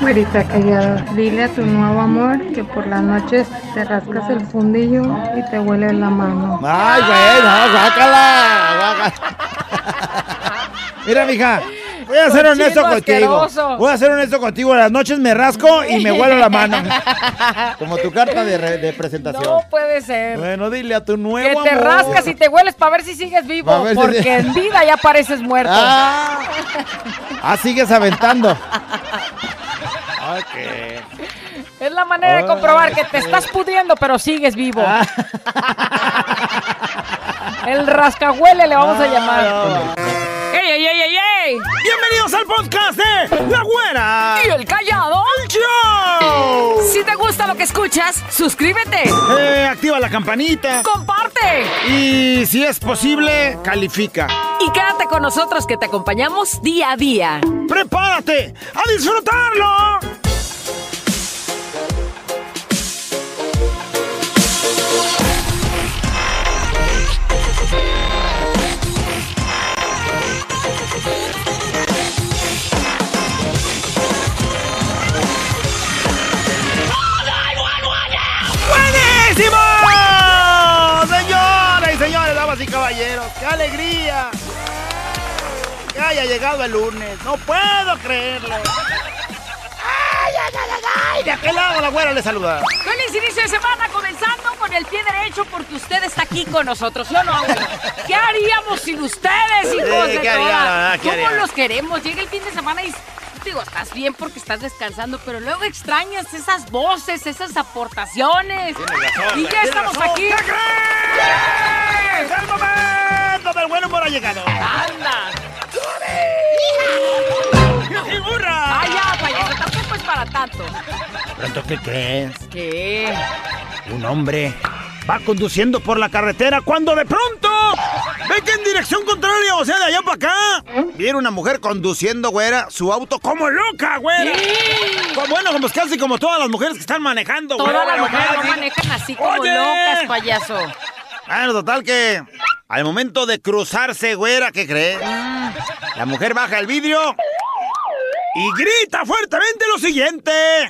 Güerita callada, dile a tu nuevo amor que por las noches te rascas el fundillo y te huele la mano. Ay, güey, no, guácala. Mira, mija, voy a ser honesto contigo. asqueroso. Voy a ser honesto contigo. Las noches me rasco y me huelo la mano. Como tu carta de, re- de presentación. No puede ser. Bueno, dile a tu nuevo Que te amor. rascas y te hueles para ver si sigues vivo, si- porque en vida ya pareces muerto. Ah, ah, sigues aventando. Ok. Es la manera de comprobar que te estás pudriendo, pero sigues vivo. Ah. El rascahuele le vamos a llamar. ¡Ey, ey, ey, ey, ey! Bienvenidos al podcast de La Güera. ¿Y el callado? ¡Show! Si te gusta lo que escuchas, suscríbete, Eh, activa la campanita. comparte Y si es posible, califica. y quédate con nosotros que te acompañamos día a día. ¡Prepárate a disfrutarlo! Haya llegado el lunes, no puedo creerlo. ¡Ay, ay, ay, ay! ay! De aquel lado la güera le saluda. Feliz inicio de semana, comenzando con el pie derecho porque usted está aquí con nosotros, ¿sí o no? abuelo? ¿Qué haríamos sin ustedes, hijos Sí, de ¿qué haría, toda? la verdad, qué ¿Cómo haría? los queremos? Llega el fin de semana y digo, estás bien porque estás descansando, pero luego extrañas esas voces, esas aportaciones. y ya estamos aquí. ¿Qué crees? ¡El momento del buen humor ha llegado! ¡Anda! Para tanto. ¿Pronto qué crees? ¿Qué? Un hombre va conduciendo por la carretera cuando de pronto ve que en dirección contraria, o sea, de allá para acá, viene una mujer conduciendo, güera, su auto como loca, güera. Como- Bueno, como casi como todas las mujeres que están manejando, güera. Todas las mujeres no manejan así como Oye. locas, payaso. Bueno, total que al momento de cruzarse, güera, ¿qué crees? La mujer baja el vidrio y grita fuertemente lo siguiente.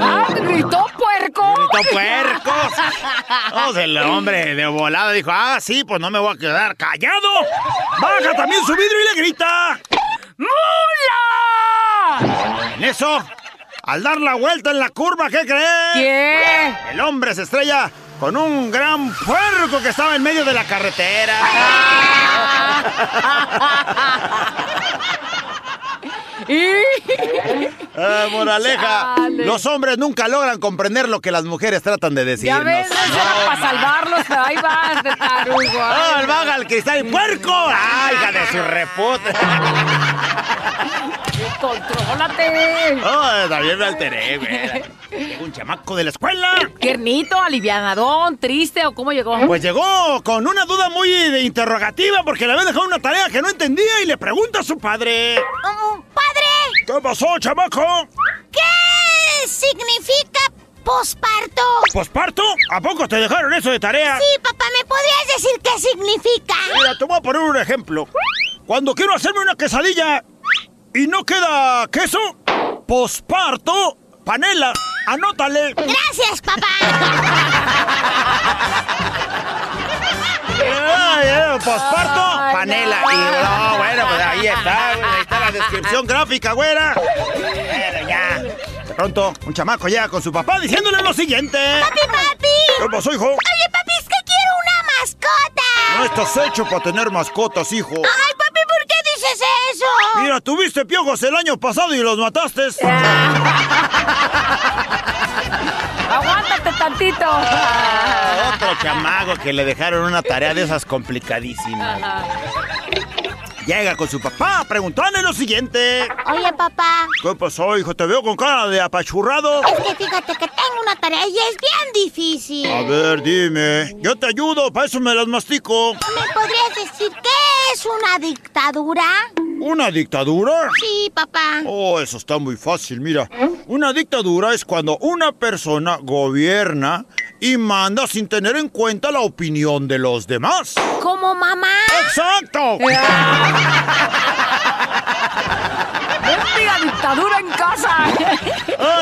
¡Ah, gritó puerco! ¡Gritó puercos! Entonces el hombre de volada dijo, ah, sí, pues no me voy a quedar callado. Baja también su vidrio y le grita. ¡Mula! En eso, al dar la vuelta en la curva, ¿qué crees? ¿Qué? El hombre se estrella con un gran puerco que estaba en medio de la carretera. Ah, moraleja, Chale. los hombres nunca logran comprender lo que las mujeres tratan de Ya decirnos. ves, no para salvarlos, pero ahí vas de tarugo. ¡Ah, el baja el cristal puerco! ¡Ay, hija de su reputa! ¡Contrólate! ¡Oh, también me alteré, güey! Llegó un chamaco de la escuela. Tiernito, alivianadón, triste o cómo llegó. Pues llegó con una duda muy de interrogativa porque le había dejado una tarea que no entendía y le pregunta a su padre. ¡Padre! ¿Qué pasó, chamaco? ¿Qué significa posparto? ¿Posparto? ¿A poco te dejaron eso de tarea? Sí, papá, ¿me podrías decir qué significa? Mira, te voy a poner un ejemplo. Cuando quiero hacerme una quesadilla y no queda queso, posparto, panela, anótale. Gracias, papá. Ay, eh, posparto, Ay, panela. no. Y no, bueno, pues ahí está, güey, descripción gráfica, güera. Bueno, ya. De pronto, un chamaco llega con su papá diciéndole lo siguiente. Papi, papi. ¿Qué pasó, hijo? Oye, papi, es que quiero una mascota. No estás hecho para tener mascotas, hijo. Ay, papi, ¿por qué dices eso? Mira, tuviste piojos el año pasado y los mataste. Aguántate tantito. Otro chamago que le dejaron una tarea de esas complicadísimas. Llega con su papá preguntándole lo siguiente. Oye, papá, ¿Qué pasó, hijo? Te veo con cara de apachurrado. es que fíjate que tengo una tarea y es bien difícil. A ver, dime. Yo te ayudo, para eso me las mastico. ¿Me podrías decir qué es una dictadura? ¿Una dictadura? Sí, papá. Oh, eso está muy fácil, mira. Una dictadura es cuando una persona gobierna y manda sin tener en cuenta la opinión de los demás. ¿Como mamá? ¡Exacto!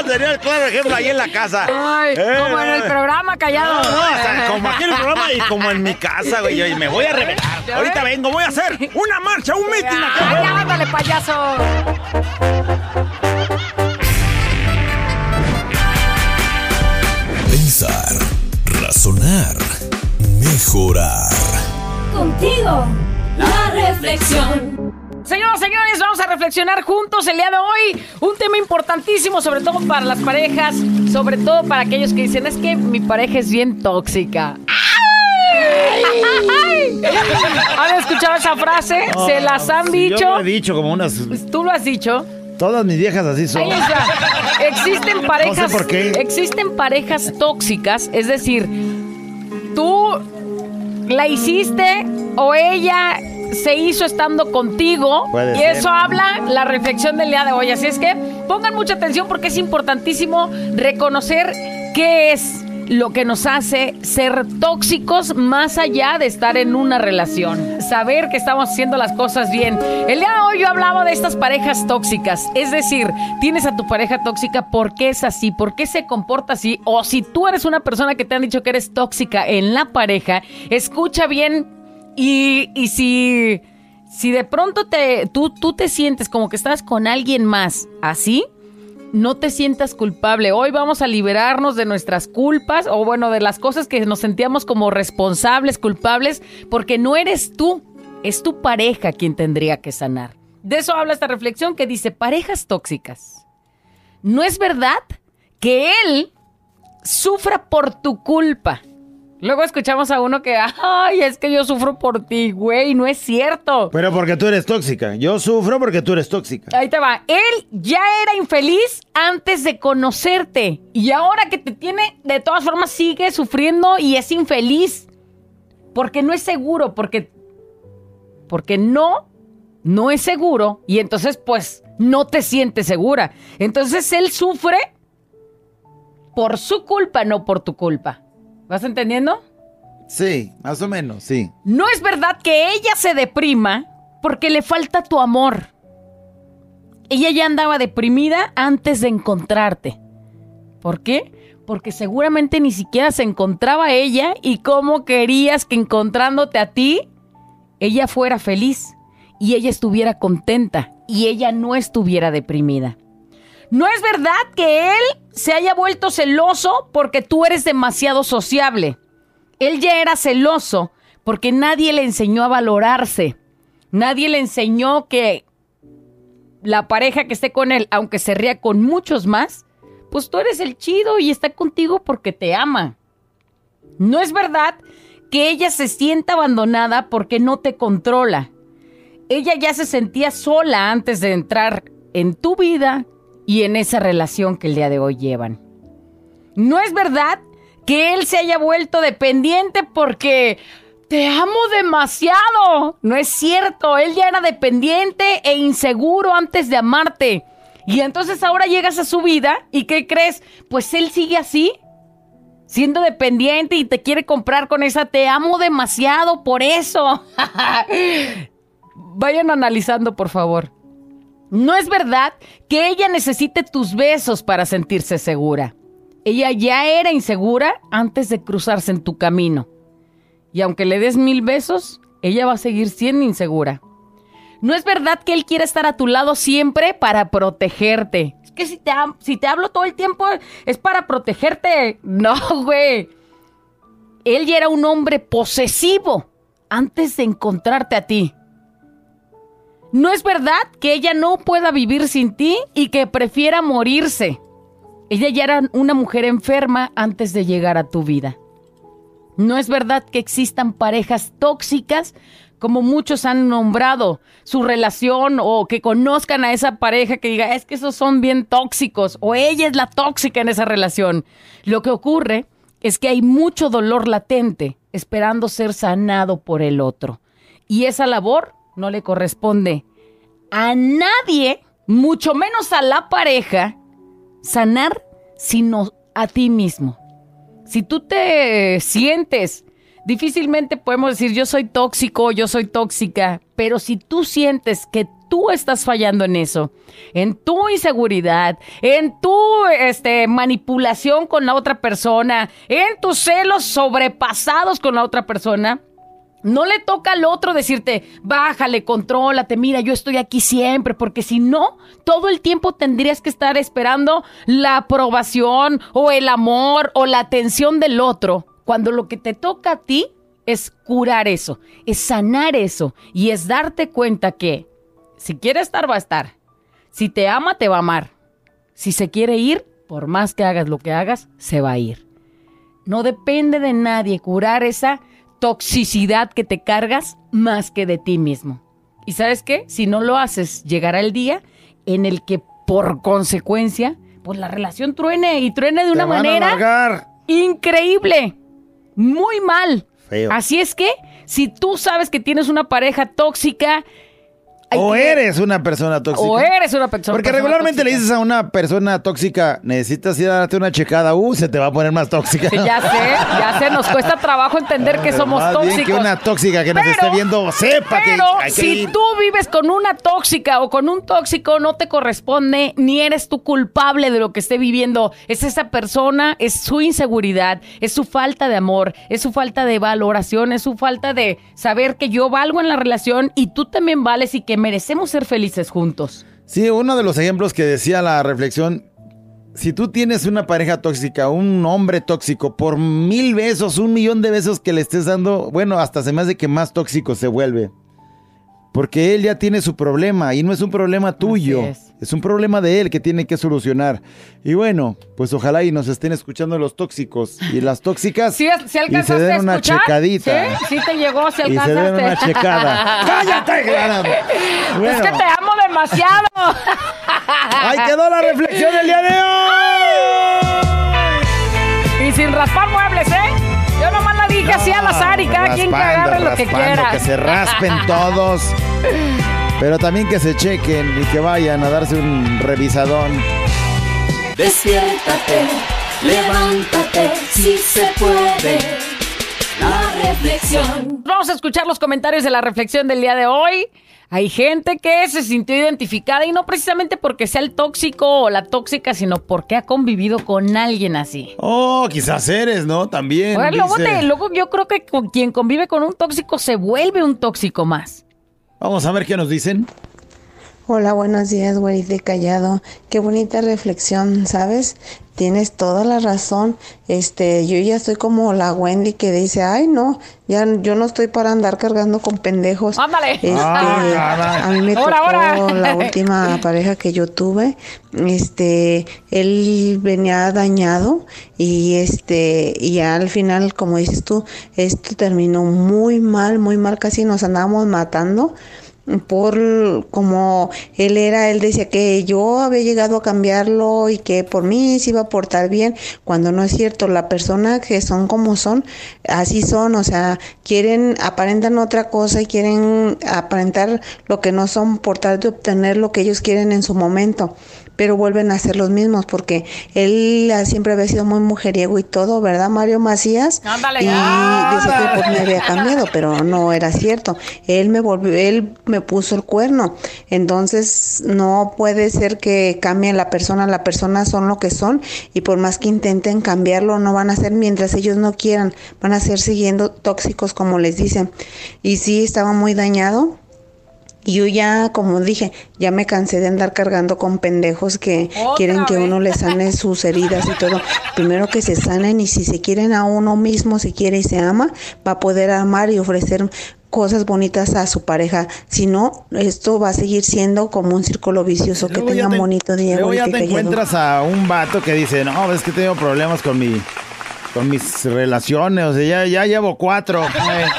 Sería el claro ejemplo ahí en la casa. Ay, como en el Eh. programa, callado. No, no, o sea, como aquí en el programa y como en mi casa, güey. Y me voy a revelar. ¿Ya Ahorita ves? vengo, voy a hacer una marcha, un mitin acá. Ay, ándale, payaso. Pensar, razonar, mejorar. Contigo, la reflexión. Señoras, señores, vamos a reflexionar juntos el día de hoy. Un tema importantísimo, sobre todo para las parejas, sobre todo para aquellos que dicen, es que mi pareja es bien tóxica. ¡Ay! ¿Han escuchado esa frase? ¿Se las han dicho? Yo lo he dicho como unas. ¿Tú lo has dicho? Todas mis viejas así son. Ahí está. Existen parejas. por qué. Existen parejas tóxicas, es decir, tú la hiciste o ella se hizo estando contigo Puede y ser. eso habla la reflexión del día de hoy. Así es que pongan mucha atención porque es importantísimo reconocer qué es lo que nos hace ser tóxicos más allá de estar en una relación. Saber que estamos haciendo las cosas bien. El día de hoy yo hablaba de estas parejas tóxicas. Es decir, tienes a tu pareja tóxica, ¿por qué es así? ¿Por qué se comporta así? O si tú eres una persona que te han dicho que eres tóxica en la pareja, escucha bien y, y si, si de pronto te, tú, tú te sientes como que estás con alguien más así, no te sientas culpable. Hoy vamos a liberarnos de nuestras culpas o bueno, de las cosas que nos sentíamos como responsables, culpables, porque no eres tú, es tu pareja quien tendría que sanar. De eso habla esta reflexión que dice parejas tóxicas. No es verdad que él sufra por tu culpa. Luego escuchamos a uno que, ay, es que yo sufro por ti, güey, no es cierto. Pero porque tú eres tóxica. Yo sufro porque tú eres tóxica. Ahí te va. Él ya era infeliz antes de conocerte. Y ahora que te tiene, de todas formas sigue sufriendo y es infeliz. Porque no es seguro, porque. Porque no, no es seguro. Y entonces, pues, no te sientes segura. Entonces él sufre por su culpa, no por tu culpa. ¿Vas entendiendo? Sí, más o menos, sí. No es verdad que ella se deprima porque le falta tu amor. Ella ya andaba deprimida antes de encontrarte. ¿Por qué? Porque seguramente ni siquiera se encontraba ella y cómo querías que encontrándote a ti, ella fuera feliz y ella estuviera contenta y ella no estuviera deprimida. No es verdad que él se haya vuelto celoso porque tú eres demasiado sociable. Él ya era celoso porque nadie le enseñó a valorarse. Nadie le enseñó que la pareja que esté con él, aunque se ría con muchos más, pues tú eres el chido y está contigo porque te ama. No es verdad que ella se sienta abandonada porque no te controla. Ella ya se sentía sola antes de entrar en tu vida y en esa relación que el día de hoy llevan. No es verdad que él se haya vuelto dependiente porque te amo demasiado. No es cierto, él ya era dependiente e inseguro antes de amarte. Y entonces ahora llegas a su vida y ¿qué crees? Pues él sigue así, siendo dependiente y te quiere comprar con esa te amo demasiado por eso. Vayan analizando, por favor. No es verdad que ella necesite tus besos para sentirse segura. Ella ya era insegura antes de cruzarse en tu camino. Y aunque le des mil besos, ella va a seguir siendo insegura. No es verdad que él quiera estar a tu lado siempre para protegerte. Es que si te, si te hablo todo el tiempo es para protegerte. No, güey. Él ya era un hombre posesivo antes de encontrarte a ti. No es verdad que ella no pueda vivir sin ti y que prefiera morirse. Ella ya era una mujer enferma antes de llegar a tu vida. No es verdad que existan parejas tóxicas como muchos han nombrado su relación o que conozcan a esa pareja que diga, es que esos son bien tóxicos o ella es la tóxica en esa relación. Lo que ocurre es que hay mucho dolor latente esperando ser sanado por el otro. Y esa labor no le corresponde a nadie, mucho menos a la pareja, sanar sino a ti mismo. Si tú te sientes, difícilmente podemos decir yo soy tóxico, yo soy tóxica, pero si tú sientes que tú estás fallando en eso, en tu inseguridad, en tu este, manipulación con la otra persona, en tus celos sobrepasados con la otra persona, no le toca al otro decirte, bájale, contrólate, mira, yo estoy aquí siempre, porque si no, todo el tiempo tendrías que estar esperando la aprobación o el amor o la atención del otro, cuando lo que te toca a ti es curar eso, es sanar eso y es darte cuenta que si quiere estar, va a estar. Si te ama, te va a amar. Si se quiere ir, por más que hagas lo que hagas, se va a ir. No depende de nadie curar esa toxicidad que te cargas más que de ti mismo. ¿Y sabes qué? Si no lo haces, llegará el día en el que por consecuencia, pues la relación truene y truene de una manera increíble. Muy mal. Feo. Así es que, si tú sabes que tienes una pareja tóxica, O que- eres una persona tóxica. o eres una persona Porque regularmente le dices a una persona tóxica, necesitas ir a darte una checada, uh, se te va a poner más tóxica. Sí, ya sé, ya sé, nos cuesta trabajo entender que somos Más bien tóxicos. que una tóxica que nos Pero- esté viendo sepa que Pero hay que si ir. tú vives con una tóxica o con un tóxico, no te corresponde ni eres tú culpable de lo que esté viviendo. Es esa persona, es su inseguridad, es su falta de amor, es su falta de valoración, es su falta de saber que yo valgo en la relación y tú también vales y que merecemos ser felices juntos. Sí, uno de los ejemplos que decía la reflexión, si tú tienes una pareja tóxica, un hombre tóxico, por mil besos, un millón de besos que le estés dando, bueno, hasta se me hace que más tóxico se vuelve. Porque él ya tiene su problema y no es un problema tuyo, es. es. un problema de él que tiene que solucionar. Y bueno, pues ojalá y nos estén escuchando los tóxicos y las tóxicas ¿Sí, sí y se alcanzaste den una checadita. ¿Sí? ¿Sí te llegó? ¿Sí Y se alcanzaste? den una checada. ¡Cállate, Clara! Es que te amo demasiado. Ahí quedó la reflexión del día de hoy. Y sin raspar. Dije así al azar y cada quien que agarre lo que quiera. Que se raspen todos. Pero también que se chequen y que vayan a darse un revisadón. Despiértate, levántate, si se puede. La reflexión. Vamos a escuchar los comentarios de la reflexión del día de hoy. Hay gente que se sintió identificada y no precisamente porque sea el tóxico o la tóxica, sino porque ha convivido con alguien así. Oh, quizás eres, ¿no? También. Luego, te- luego yo creo que con quien convive con un tóxico se vuelve un tóxico más. Vamos a ver qué nos dicen. Hola, buenos días, güey de callado. Qué bonita reflexión, ¿sabes? Tienes toda la razón. Este, yo ya estoy como la Wendy que dice, ay no, ya yo no estoy para andar cargando con pendejos. Ándale. Este, Ah, a mí me Ahora, tocó ahora. la última pareja que yo tuve. Este, él venía dañado y este, y ya al final, como dices tú, esto terminó muy mal, muy mal, casi nos andábamos matando por como él era, él decía que yo había llegado a cambiarlo y que por mí se iba a portar bien, cuando no es cierto, la persona que son como son, así son, o sea, quieren, aparentan otra cosa y quieren aparentar lo que no son por tal de obtener lo que ellos quieren en su momento pero vuelven a ser los mismos porque él ah, siempre había sido muy mujeriego y todo, ¿verdad, Mario Macías? Ándale. Y Ah, decía que por mí había cambiado, pero no era cierto. Él me volvió, él me puso el cuerno. Entonces, no puede ser que cambien la persona, la persona son lo que son y por más que intenten cambiarlo, no van a ser mientras ellos no quieran, van a ser siguiendo tóxicos como les dicen. Y sí, estaba muy dañado. Y yo ya, como dije, ya me cansé de andar cargando con pendejos que quieren que vez. uno les sane sus heridas y todo. Primero que se sanen y si se quieren a uno mismo, se quiere y se ama, va a poder amar y ofrecer cosas bonitas a su pareja. Si no, esto va a seguir siendo como un círculo vicioso. Que Luego tengan te- bonito día. Luego ya te callado. encuentras a un vato que dice, no, es que tengo problemas con mi... Con mis relaciones, o sea, ya, ya llevo cuatro.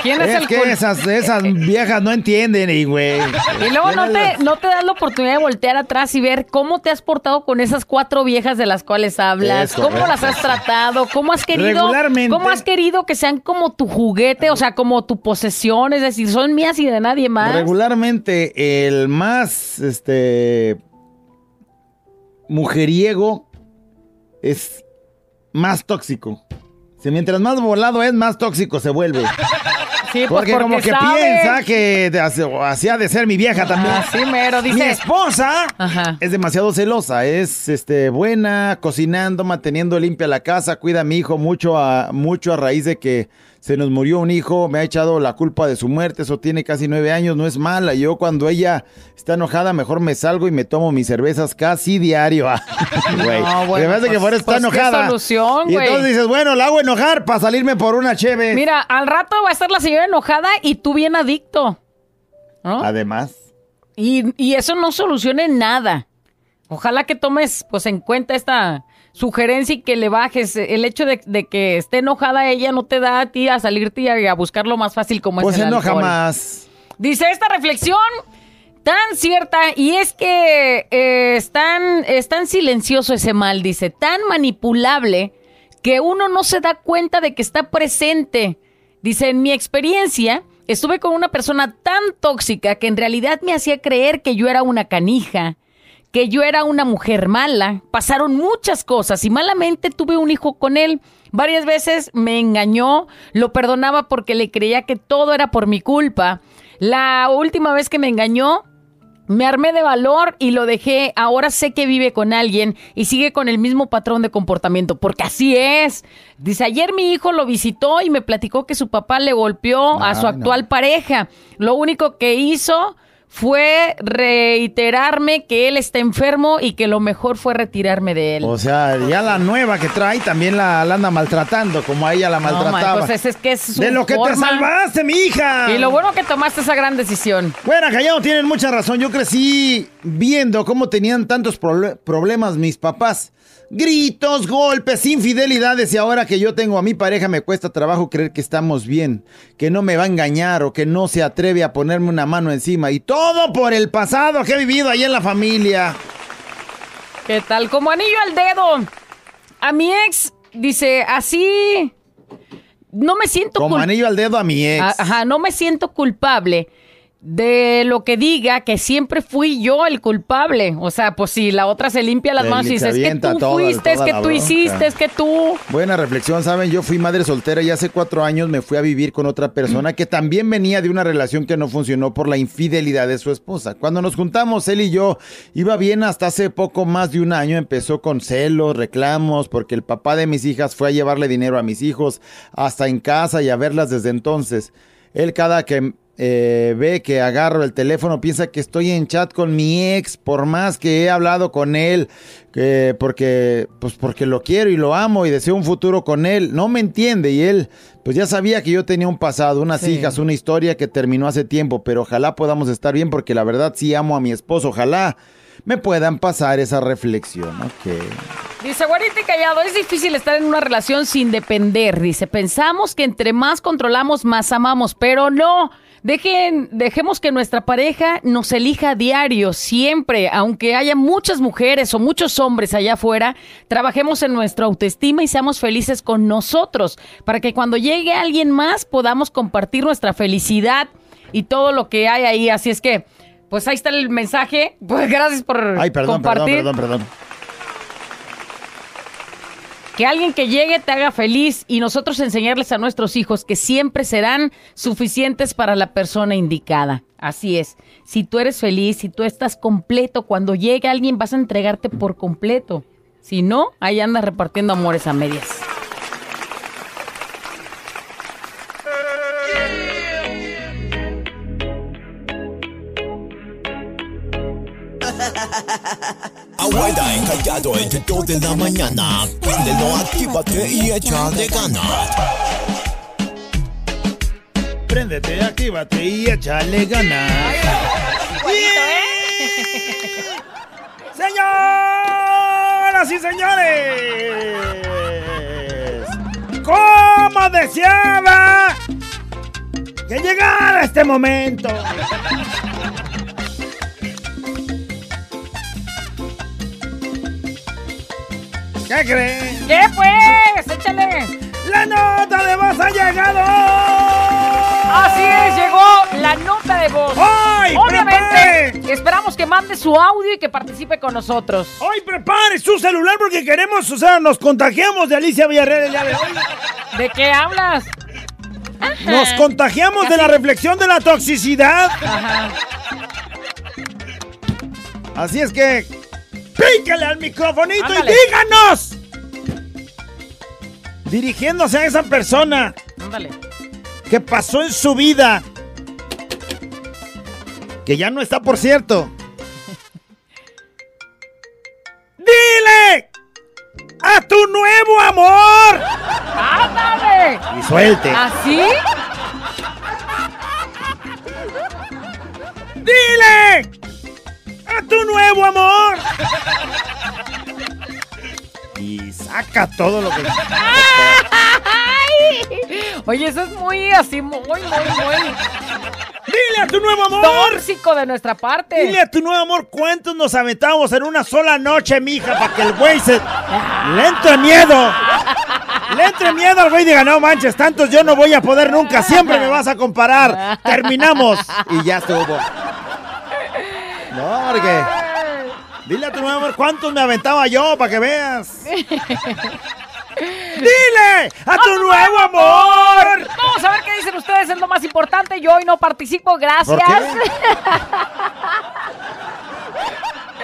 ¿quién es el que cul- esas, esas viejas no entienden, y güey. Y luego no te, no te das la oportunidad de voltear atrás y ver cómo te has portado con esas cuatro viejas de las cuales hablas, cómo las has tratado, cómo has querido, Regularmente- cómo has querido que sean como tu juguete, o sea, como tu posesión, es decir, son mías y de nadie más. Regularmente el más este mujeriego es más tóxico. Si mientras más volado es, más tóxico se vuelve. Sí, pues Porque, como que sabe. piensa que hace- hacía de ser mi vieja también. Ah, sí, mero, Mi dice. esposa Ajá. es demasiado celosa, es este buena, cocinando, manteniendo limpia la casa, cuida a mi hijo mucho a, mucho a raíz de que se nos murió un hijo, me ha echado la culpa de su muerte, eso tiene casi nueve años, no es mala. Yo cuando ella está enojada, mejor me salgo y me tomo mis cervezas casi diario. Güey, No, bueno, me hace que pues- fuera está pues, ¿qué enojada. solución, y entonces dices, bueno, la hago enojar para salirme por una cheve. Mira, al rato va a estar la señora enojada y tú bien adicto. ¿no? Además. Y, y eso no solucione nada. Ojalá que tomes pues en cuenta esta sugerencia y que le bajes. El hecho de, de que esté enojada ella no te da a ti a salirte y a, buscar lo más fácil como Pues es el enoja alcohol. más. Dice esta reflexión tan cierta y es que eh, es, tan, es tan silencioso ese mal, dice, tan manipulable que uno no se da cuenta de que está presente. Dice, en mi experiencia, estuve con una persona tan tóxica que en realidad me hacía creer que yo era una canija, que yo era una mujer mala. Pasaron muchas cosas y malamente tuve un hijo con él. Varias veces me engañó, lo perdonaba porque le creía que todo era por mi culpa. La última vez que me engañó, me armé de valor y lo dejé. Ahora sé que vive con alguien y sigue con el mismo patrón de comportamiento, porque así es. Dice, ayer mi hijo lo visitó y me platicó que su papá le golpeó a su no. actual pareja. Lo único que hizo fue reiterarme que él está enfermo y que lo mejor fue retirarme de él. O sea, ya la nueva que trae también la, la anda maltratando, como a ella la No, maltrataba. pues es, que es su de lo que te salvaste, mi hija. Y lo bueno que tomaste esa gran decisión. Bueno, Callao, tienen mucha razón. Yo crecí viendo cómo tenían tantos problemas mis papás. Gritos, golpes, infidelidades y ahora que yo tengo a mi pareja me cuesta trabajo creer que estamos bien, que no me va a engañar o que no se atreve a ponerme una mano encima. Y todo por el pasado que he vivido ahí en la familia. ¿Qué tal? Como anillo al dedo. A mi ex, dice, así... No me siento Como anillo al dedo a mi ex. Ajá, no me siento culpable de lo que diga que siempre fui yo el culpable. O sea, pues si la otra se limpia las Se manos y dice, es que tú toda- fuiste, es que tú bronca. hiciste, es que tú... Buena reflexión, ¿saben? Yo fui madre soltera y hace cuatro años me fui a vivir con otra persona que también venía de una relación que no funcionó por la infidelidad de su esposa. Cuando nos juntamos, él y yo, iba bien hasta hace poco más de un año. Empezó con celos, reclamos, porque el papá de mis hijas fue a llevarle dinero a mis hijos hasta en casa y a verlas desde entonces. Él cada que eh, ve que agarro el teléfono piensa que estoy en chat con mi ex, por más que he hablado con él, que porque pues porque lo quiero y lo amo y deseo un futuro con él. No me entiende y él pues ya sabía que yo tenía un pasado, unas Sí. hijas, una historia que terminó hace tiempo, pero ojalá podamos estar bien porque la verdad sí amo a mi esposo. Ojalá me puedan pasar esa reflexión. Ok. Dice, guarita y callado, es difícil estar en una relación sin depender. Dice, pensamos que entre más controlamos, más amamos, pero no. Dejen, dejemos que nuestra pareja nos elija a diario, siempre, aunque haya muchas mujeres o muchos hombres allá afuera, trabajemos en nuestra autoestima y seamos felices con nosotros, para que cuando llegue alguien más podamos compartir nuestra felicidad y todo lo que hay ahí. Así es que, pues ahí está el mensaje. Pues gracias por Ay, perdón, compartir. perdón, perdón, perdón. Que alguien que llegue te haga feliz y nosotros enseñarles a nuestros hijos que siempre serán suficientes para la persona indicada. Así es. Si tú eres feliz, si tú estás completo, cuando llegue alguien vas a entregarte por completo. Si no, ahí andas repartiendo amores a medias. Abuela encallado entre 2 de la mañana. Préndelo, actívate y échale ganas. Préndete, actívate y échale ganas. Señoras y señores, ¿cómo deseaba que llegara este momento? ¿Qué creen? ¿Qué pues? Échale. ¡La nota de voz ha llegado! Así es, llegó la nota de voz. ¡Ay, Obviamente, prepare! esperamos que mande su audio y que participe con nosotros. Hoy prepare su celular porque queremos, o sea, nos contagiamos de Alicia Villarreal el día de hoy. ¿De qué hablas? Nos contagiamos de la reflexión de la toxicidad. Ajá. Así es que, pícale al microfonito Ándale. y díganos. Dirigiéndose a esa persona Ándale. que pasó en su vida. Que ya no está, por cierto. ¡Dile! ¡A tu nuevo amor! ¡Ándale! Y suelte. ¿Así? ¡Dile! ¡A tu nuevo amor! Y saca todo lo que... ¡Ay! Oye, eso es muy así, muy, muy, muy ¡Dile a tu nuevo amor! tóxico de nuestra parte. Dile a tu nuevo amor cuántos nos aventamos en una sola noche, mija, para que el güey se... Le entre miedo. Le entre miedo al güey y diga, no manches, tantos yo no voy a poder nunca, siempre me vas a comparar. Terminamos. Y ya estuvo. No, porque... Dile a tu nuevo amor cuántos me aventaba yo, para que veas. ¡Dile a tu nuevo amor! Vamos a ver qué dicen ustedes, es lo más importante. Yo hoy no participo, gracias. ¿Por qué?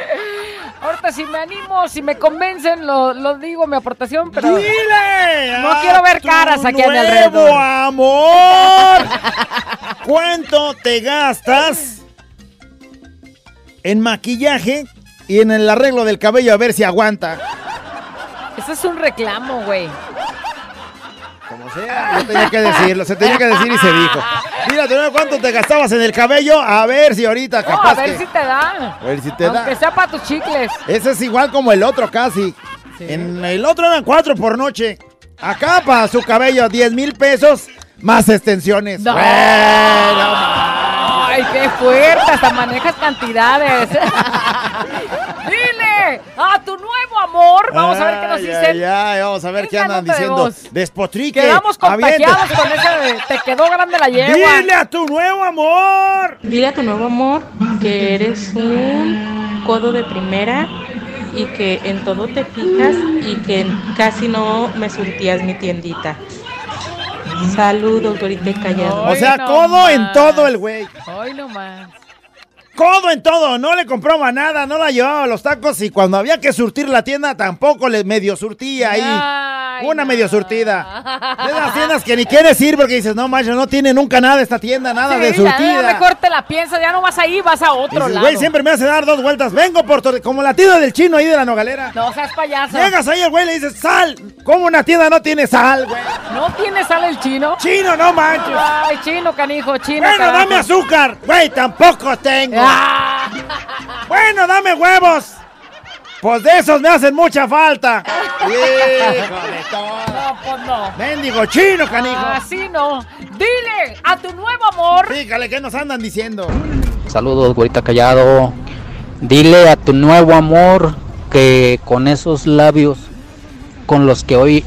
Ahorita si me animo, si me convencen, lo, lo digo, mi aportación, pero... ¡Dile! No a quiero ver caras aquí mi nuevo alrededor. amor! ¿Cuánto te gastas en maquillaje y en el arreglo del cabello a ver si aguanta? Eso es un reclamo, güey. Como sea, yo tenía que decirlo, se tenía que decir y se dijo. Mira, ¿tú no cuánto te gastabas en el cabello? A ver si ahorita No, a capaz ver que... si te da. A ver si te da. Aunque sea para tus chicles. Ese es igual como el otro casi. En el otro eran cuatro por noche. Acá para su cabello, 10 mil pesos más extensiones. No. Bueno, Ay, qué fuerte, hasta manejas cantidades. Dile a tu nuevo amor. Vamos a ver qué nos Ay, dicen. ay, vamos a ver qué Esa andan de diciendo. voz. Despotrique. Quedamos contagiados con ese de te quedó grande la yegua. Dile a tu nuevo amor. Dile a tu nuevo amor que eres un codo de primera y que en todo te fijas y que casi no me surtías mi tiendita. Saludos, Dorita y Callado. O sea, codo en todo el güey. Hoy nomás. Codo en todo. No le compraba nada, no la llevaba a los tacos y cuando había que surtir la tienda tampoco le medio surtía ahí. Ay, Una no. medio surtida. De las tiendas que ni quieres ir porque dices, no manches, no tiene nunca nada esta tienda, nada de Sí, surtida. ya mejor te la piensas, ya no vas ahí, vas a otro Dices, lado. güey, siempre me hace dar dos vueltas. Vengo por Torre- como la tienda del chino ahí de la nogalera. No seas payaso. Llegas ahí, el güey le dices, sal. ¿Cómo una tienda no tiene sal, güey? ¿No tienes sal el chino? Chino, no manches. Ay, chino, canijo, chino. Bueno, carajo. dame azúcar. Güey, tampoco tengo. Ah, Bueno, dame huevos. Pues de esos me hacen mucha falta. No, pues no. Mendigo chino, canijo. Así no. Dile a tu nuevo amor. Fíjale, ¿qué nos andan diciendo? Saludos, güerita callado. Dile a tu nuevo amor que con esos labios con los que hoy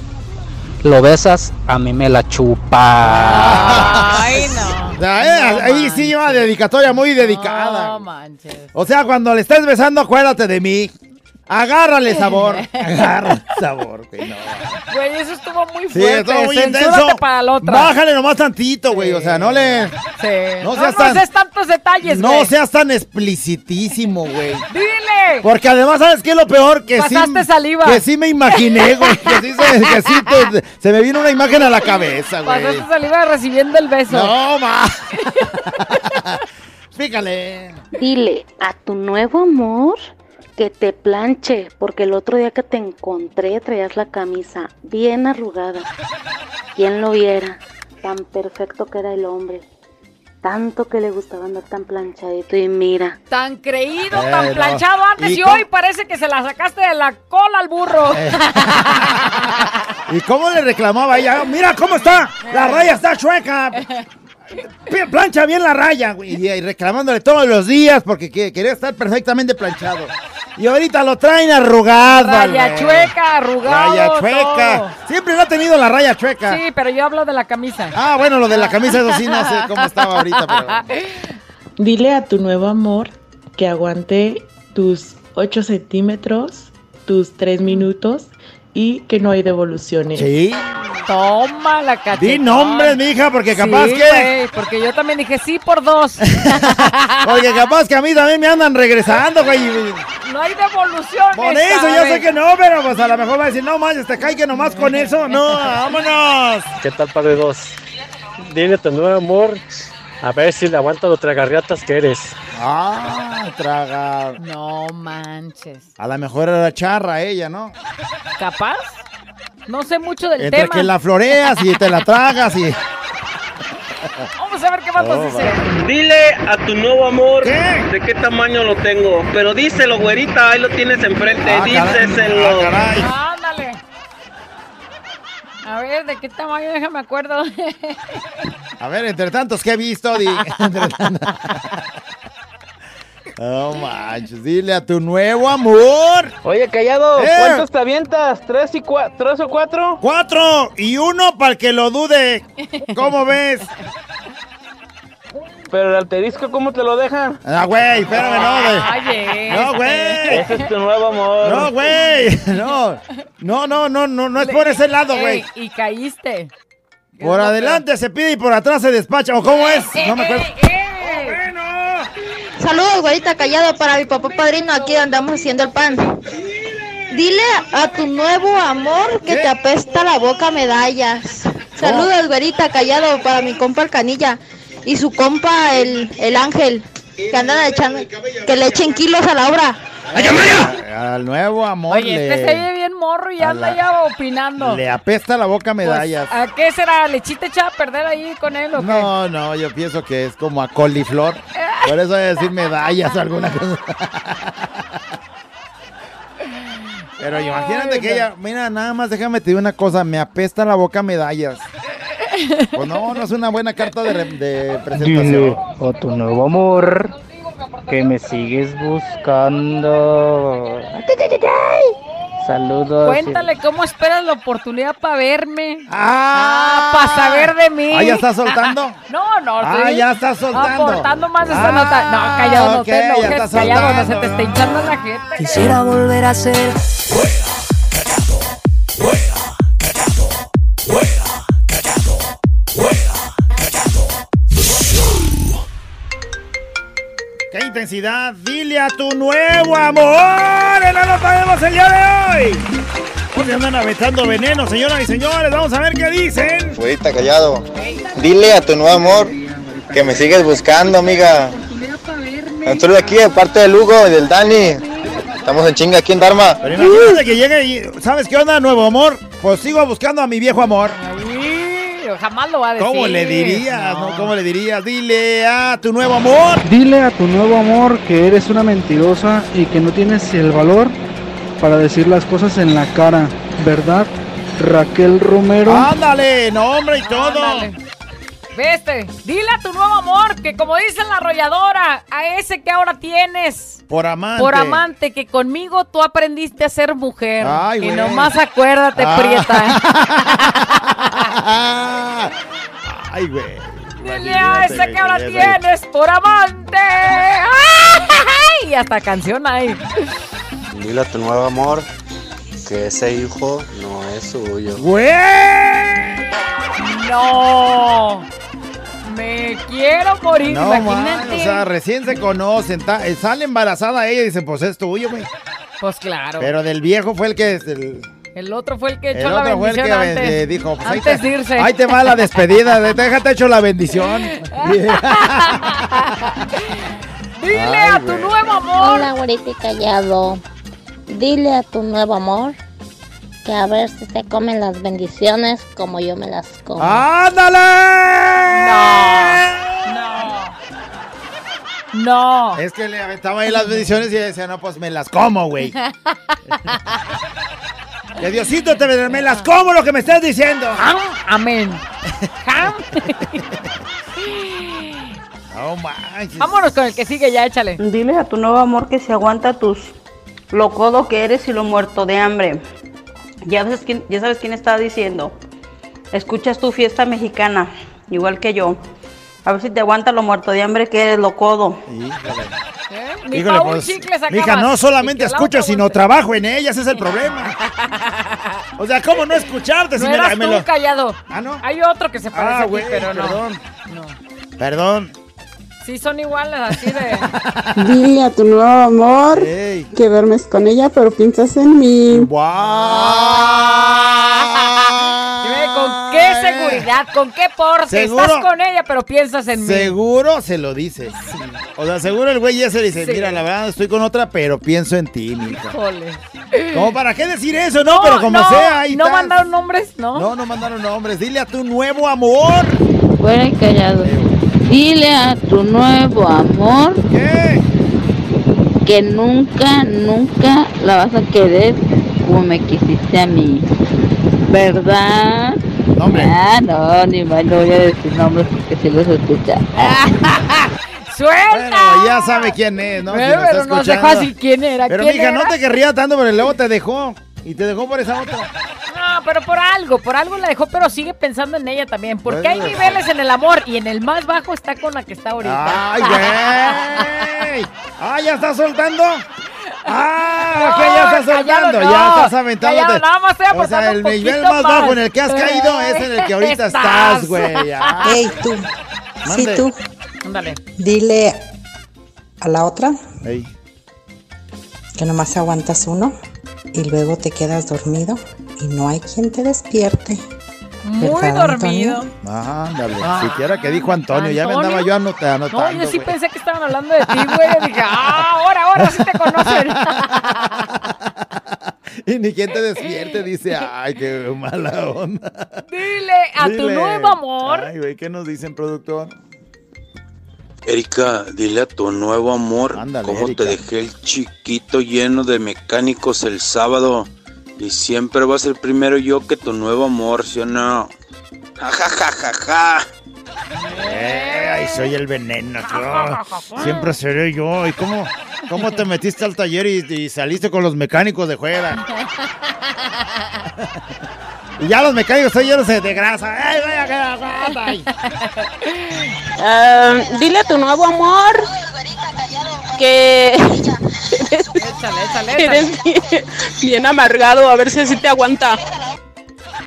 lo besas, a mí me la chupa. Ay, no. Eh, No ahí sí una dedicatoria muy dedicada. No manches. O sea, cuando le estés besando, acuérdate de mí. Agárrale sabor. Agárrale sabor, güey. No. Güey, eso estuvo muy Sí, fuerte. estuvo muy Censúrate intenso. para la otra. Bájale nomás tantito, güey. O sea, no le. Sí. No No, seas no tan- des tantos detalles, No güey. seas tan explicitísimo, güey. Dile. Porque además, ¿sabes qué es lo peor? Que sí. Pasaste saliva. Que sí me imaginé, güey. Que sí, se, que sí te- se me vino una imagen a la cabeza, güey. Pasaste saliva recibiendo el beso. No, ma. Fíjale. Dile a tu nuevo amor que te planche, porque el otro día que te encontré traías la camisa bien arrugada. ¿Quién lo viera? Tan perfecto que era el hombre. Tanto que le gustaba andar tan planchadito y mira. Tan creído, Eh, tan no. planchado antes ¿Y hoy parece que se la sacaste de la cola al burro. Eh. ¿Y cómo le reclamaba ella? Mira cómo está. La raya está chueca. Plancha bien la raya, güey. Y reclamándole todos los días porque que- quería estar perfectamente planchado. Y ahorita lo traen arrugado. Raya chueca, arrugado. Raya chueca. todo. Siempre lo ha tenido la raya chueca. Sí, pero yo hablo de la camisa. Ah, bueno, lo de la camisa, eso sí, no sé cómo estaba ahorita, pero. Dile a tu nuevo amor que aguante tus 8 centímetros, tus 3 minutos y que no hay devoluciones. Sí. Toma la cachetón. Di nombres, mija, porque capaz Sí, que. porque yo también dije sí por dos. Porque capaz que a mí también me andan regresando, güey. no hay devolución. Por eso, yo sé que no, pero pues a lo mejor va a decir, no manches, te cae que nomás con eso. No, vámonos. ¿Qué tal, padre 2? Dile a tu nuevo amor a ver si le aguanta los tragarriatas que eres. Ah, traga. No manches. A lo mejor era charra ella, ¿no? ¿Capaz? No sé mucho del Entre tema. que la floreas y te la tragas y. Vamos a ver qué más nos Oh, dice. Dile a tu nuevo amor de qué tamaño lo tengo. Pero díselo, güerita, ahí lo tienes enfrente. Ah, caray. Díselo. Ah, caray. Ándale. A ver, ¿de qué tamaño? Déjame acuerdo. A ver, entre tantos que he visto, di. No manches, dile a tu nuevo amor. Oye, callado, Eh. ¿cuántos te avientas? ¿Tres, y cua- ¿Tres o cuatro? Cuatro y uno para el que lo dude. ¿Cómo ves? Pero el alterisco, ¿cómo te lo dejan? Ah, güey, espérame, no, güey. No, güey. Ese es tu nuevo amor. No, güey. No. No, no, no, no, no es por ese lado, güey. Ey, y caíste. Por adelante se pide y por atrás se despacha. ¿O cómo es? No me acuerdo. Saludos, güerita callado, para mi papá padrino. Aquí andamos haciendo el pan. Dile a tu nuevo amor que te apesta la boca medallas. Saludos, güerita callado, para mi compa el canilla. Y su compa el, el ángel. Que andan echando, que le echen kilos a la obra. Al nuevo amor Oye, le, este se ve bien morro y anda la- ya opinando. le apesta la boca Pues, medallas. ¿A qué será? ¿Lechita echada a perder ahí con él o qué? No, no, yo pienso que es como a coliflor. Por eso voy a decir medallas o alguna cosa. Pero imagínate que ella, mira, nada más déjame te digo una cosa, me apesta la boca medallas. Pues no, no es una buena carta de, re- de presentación. Dile a tu nuevo amor que me sigues buscando. Saludos. Cuéntale cómo esperas la oportunidad para verme. Ah, para saber de mí. Ah, ¿ya está soltando? No, no. Ah, estoy ya está soltando. Aportando más de esa Ah, nota. No, callado, no te enojes, callado, no se te está hinchando la gente. Quisiera volver a ser ¡Qué intensidad! ¡Dile a tu nuevo amor! ¡En la nota vemos el día de hoy! Pues andan aventando veneno, señoras y señores. Vamos a ver qué dicen. Güerita, callado. Dile a tu nuevo amor que me sigues buscando, amiga. Estoy aquí de parte del Hugo y del Dani. Estamos en chinga aquí en Dharma. Pero imagínate que llegue y... ¿Sabes qué onda, nuevo amor? Pues sigo buscando a mi viejo amor. Jamás lo va a decir. ¿Cómo le dirías? No. ¿Cómo le dirías? Dile a tu nuevo amor. Dile a tu nuevo amor que eres una mentirosa y que no tienes el valor para decir las cosas en la cara, ¿verdad? Raquel Romero. Ándale, nombre y todo. Ándale. Veste, dile a tu nuevo amor que como dice la arrolladora, a ese que ahora tienes Por amante. por amante, que conmigo tú aprendiste a ser mujer. Ay, y nomás acuérdate, Ah. prieta. Ay, güey. Dile a ese que ahora tienes por amante. ¡Ay! Y hasta canción hay. Dile a tu nuevo amor que ese hijo no es suyo. ¡Güey! No. Me quiero morir, No, man, imagínate. o sea, recién se conocen, ta- eh, sale embarazada ella y dicen, pues es tuyo, güey. Pues claro. Pero del viejo fue el que... El, El otro fue el que el echó la otro fue el que bendición antes. dijo, pues ahí antes te, de irse. ahí te va la despedida, de- déjate hecho la bendición. Dile Ay, a tu güey. nuevo amor. Hola, güerita y callado. Dile a tu nuevo amor que a ver si se comen las bendiciones como yo me las como. ¡Ándale! No. Es que le aventaba ahí las bendiciones y decía, no, pues me las como, güey. Que Diosito te me las como lo que me estás diciendo. Amén. No manches. Vámonos con el que sigue ya, échale. Dile a tu nuevo amor que se aguanta tus lo codo que eres y lo muerto de hambre. Ya sabes quién, ya sabes quién está diciendo. Escuchas tu fiesta mexicana, igual que yo. A ver si te aguanta lo muerto de hambre que eres lo codo. Ni Híjole, pa' un pues, chicle sacabas. Mija, no solamente escucho, sino trabajo en ellas, ese es el problema. O sea, ¿cómo no escucharte? No si me la- eras me tú, lo- callado. Ah, ¿no? Hay otro que se parece Ah, a ti, güey, pero no. perdón. No. Perdón. Sí, son iguales, así de... Dile a tu nuevo amor que duermes con ella, pero piensas en mí. Dime, ¿Con qué seguridad? ¿Con qué porte? ¿Seguro? Estás con ella, pero piensas en mí. Seguro se lo dice. O sea, seguro el güey ya se dice, Sí. mira, la verdad estoy con otra, pero pienso en ti, mija. Híjole. ¿Cómo para qué decir eso? No, pero como no, sea, ahí ¿No estás. mandaron nombres? ¿No? No, no mandaron nombres. Dile a tu nuevo amor. Fuera y callado. Dile a tu nuevo amor que nunca, nunca la vas a querer como me quisiste a mí. ¿Verdad? Ah, no, ni más no voy a decir nombres porque si los escucha. ¡Suelta! Bueno, ya sabe quién es, ¿no? Si Pero lo está no sé escuchando. fácil quién era. Pero ¿quién mija, no te querría tanto, pero luego te dejó. Y te dejó por esa otra. No, pero por algo, por algo la dejó, pero sigue pensando en ella también. Porque Bueno, hay niveles en el amor y en el más bajo está con la que está ahorita. ¡Ay, güey! ¡Ah, ya estás soltando! ¡Ah! No, que ya estás callado soltando! no. Ya estás. Callado, nada más O sea, el nivel más bajo en el que has caído es en el que ahorita Estás. güey. Ey, tú. Mande. Sí, tú. Ándale. Dile a la otra Ey. que nomás aguantas uno y luego te quedas dormido y no hay quien te despierte. Muy ¿Verdad, dormido. Ah, ándale. Ah. Siquiera que dijo Antonio. Ya me andaba yo anota- anotando. No, yo sí pensé que estaban hablando de ti, güey. Dije, ah, ahora, ahora sí te conocen. Y ni quien te despierte dice, ay, qué mala onda. Dile a tu nuevo amor. Ay, güey, ¿qué nos dicen, productor? Erika, dile a tu nuevo amor cómo Erika. te dejé el chiquito lleno de mecánicos el sábado. Y siempre va a ser primero yo que tu nuevo amor, ¿sí o no? Ja, ja, ja, ja, ja. Eh, ay, soy el veneno, tío. Siempre seré yo. ¿Y cómo, cómo te metiste al taller y, y saliste con los mecánicos de juega? Y ya los mecánicos están llenos de de grasa. ¡Ay, vaya, que aguanta! Ay. Ah, dile a tu nuevo amor que Échale, échale, eres bien, bien amargado, a ver si así te aguanta.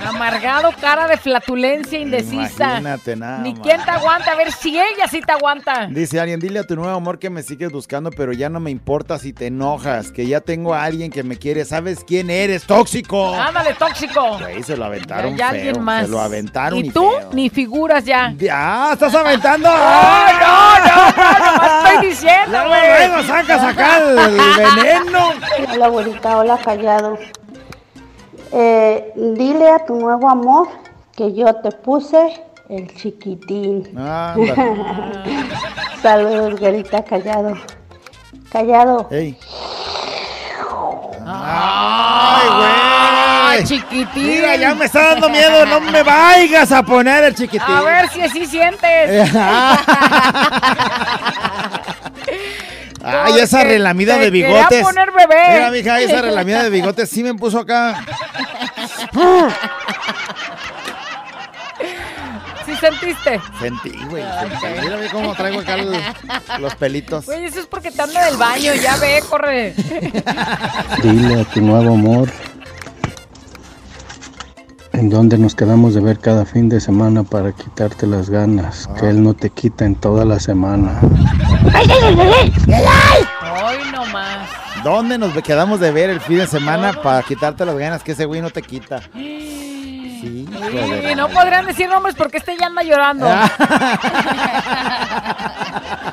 Amargado, cara de flatulencia indecisa. Imagínate nada Ni más. quién te aguanta, a ver si ella sí te aguanta. Dice alguien, dile a tu nuevo amor que me sigues buscando, pero ya no me importa si te enojas, que ya tengo a alguien que me quiere. ¿Sabes quién eres? ¡Tóxico! Ándale, tóxico. Güey, se lo aventaron Ya, ya feo. alguien más. Se lo aventaron y, ¿Y tú? feo. Ni figuras ya. ¡Ah, estás aventando! ¡No, no, no! no estoy diciendo, Luego, güey. luego sacas acá el, el veneno. Hola, abuelita, hola, callado. Eh, dile a tu nuevo amor que yo te puse el chiquitín. Saludos, güerita, callado. Callado. Ey. ¡Ay, güey! chiquitín! Mira, ya me está dando miedo. No me vayas a poner el chiquitín. A ver si así sientes. Ay, esa relamida te de quería bigotes. poner bebé. Mira, mija, esa relamida de bigotes sí me puso acá. ¿Sí sentiste? Sentí, güey. sentí. Mira, cómo traigo acá los pelitos. Güey, eso es porque te anda del baño. Ya ve, corre. Dile a tu nuevo amor en donde nos quedamos de ver cada fin de semana para quitarte las ganas, que él no te quita en toda la semana. Hoy nomás. ¿Dónde nos quedamos de ver el fin de semana para quitarte las ganas que ese güey no te quita? Sí, Y no podrían decir nombres porque este ya anda llorando.